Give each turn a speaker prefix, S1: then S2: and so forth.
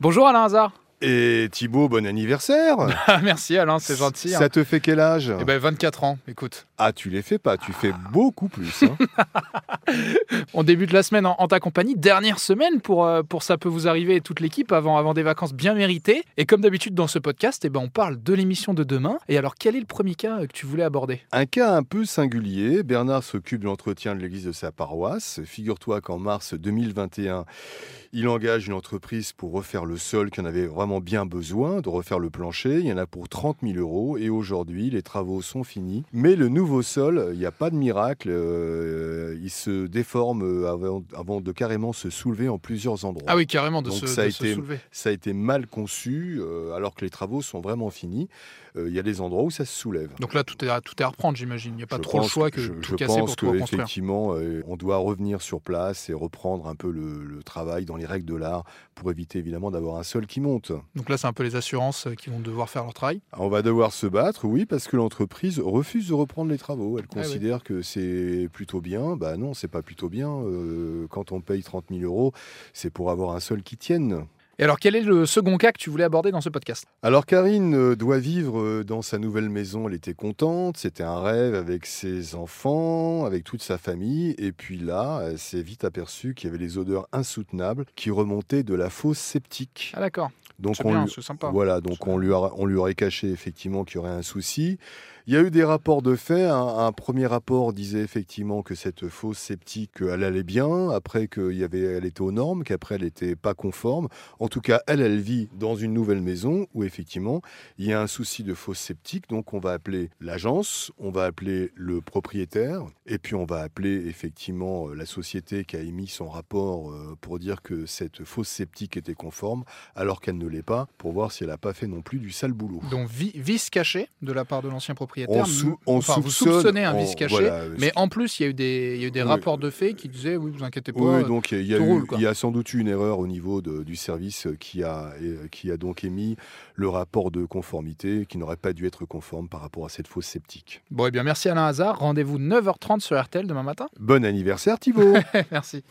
S1: Bonjour Alain Hazard.
S2: Et Thibaut, bon anniversaire
S1: Merci Alain, c'est gentil.
S2: Ça te fait quel âge?
S1: Eh ben 24 ans, écoute.
S2: Ah, tu les fais pas, tu fais beaucoup plus. hein.
S1: On débute la semaine en, en ta compagnie, dernière semaine pour, euh, pour Ça peut vous arriver et toute l'équipe avant, avant des vacances bien méritées. Et comme d'habitude dans ce podcast, eh ben, on parle de l'émission de demain. Et alors quel est le premier cas euh, que tu voulais aborder?
S2: Un cas un peu singulier, Bernard s'occupe de l'entretien de l'église de sa paroisse. Figure-toi qu'en mars 2021, il engage une entreprise pour refaire le sol qui en avait vraiment bien besoin, de refaire le plancher. Il y en a pour 30 000 euros et aujourd'hui, les travaux sont finis. Mais le nouveau sol, il n'y a pas de miracle. euh, il se déforme euh, avant, avant de carrément se soulever en plusieurs endroits.
S1: Ah oui, carrément, de,
S2: Donc
S1: se,
S2: ça a
S1: de se
S2: été-
S1: soulever.
S2: Ça a été mal conçu euh, alors que les travaux sont vraiment finis. Euh, Il y a des endroits où ça se soulève.
S1: Donc là, tout est, à- tout est à reprendre, j'imagine. Il n'y a pas
S2: Je
S1: trop le choix que
S2: je,
S1: tout
S2: je
S1: casser
S2: pense
S1: pour tout
S2: que
S1: reconstruire.
S2: effectivement, on doit revenir sur place et reprendre un peu le, le travail dans les règles de l'art pour éviter évidemment d'avoir un sol qui monte.
S1: Donc là, c'est un peu les assurances euh, qui vont devoir faire leur travail.
S2: On va devoir se battre, oui, parce que l'entreprise refuse de reprendre les travaux. Elle
S1: Ah oui.
S2: considère que c'est plutôt bien. Bah non, c'est pas plutôt bien. Euh, quand on paye 30 000 euros, c'est pour avoir un sol qui tienne.
S1: Et alors, quel est le second cas que tu voulais aborder dans ce podcast?
S2: Alors Karine euh, doit vivre euh, dans sa nouvelle maison, elle était contente, c'était un rêve avec ses enfants, avec toute sa famille, et puis là, elle s'est vite aperçue qu'il y avait des odeurs insoutenables qui remontaient de la fosse septique.
S1: Ah d'accord,
S2: Donc on
S1: bien,
S2: lui-
S1: sympa.
S2: voilà, donc on lui, a- on lui aurait caché effectivement qu'il y aurait un souci. Il y a eu des rapports de fait. Un, un premier rapport disait effectivement que cette fosse sceptique, elle allait bien, après qu'elle avait, elle était aux normes, qu'après elle n'était pas conforme. En tout cas, elle, elle vit dans une nouvelle maison où effectivement il y a un souci de fosse sceptique. Donc on va appeler l'agence, on va appeler le propriétaire, et puis on va appeler effectivement euh, la société qui a émis son rapport euh, pour dire que cette fosse sceptique était conforme, alors qu'elle ne l'est pas, pour voir si elle n'a pas fait non plus du sale boulot.
S1: Donc vi- vice caché de la part de l'ancien propriétaire.
S2: On, sou- on
S1: Enfin, vous
S2: soupçonne-
S1: soupçonnez un vice caché,
S2: voilà,
S1: mais en plus, il y a eu des, il y a eu des
S2: Oui.
S1: rapports de faits qui disaient oui, vous inquiétez pas.
S2: Oui,
S1: euh,
S2: donc il y, a
S1: tout
S2: eu-
S1: roule, quoi.
S2: il y a sans doute eu une erreur au niveau de- du service qui a, euh, qui a donc émis le rapport de conformité qui n'aurait pas dû être conforme par rapport à cette fosse sceptique.
S1: Bon, eh bien, merci Alain Hazard. Rendez-vous 9h30 sur RTL demain matin.
S2: Bon anniversaire Thibault
S1: merci.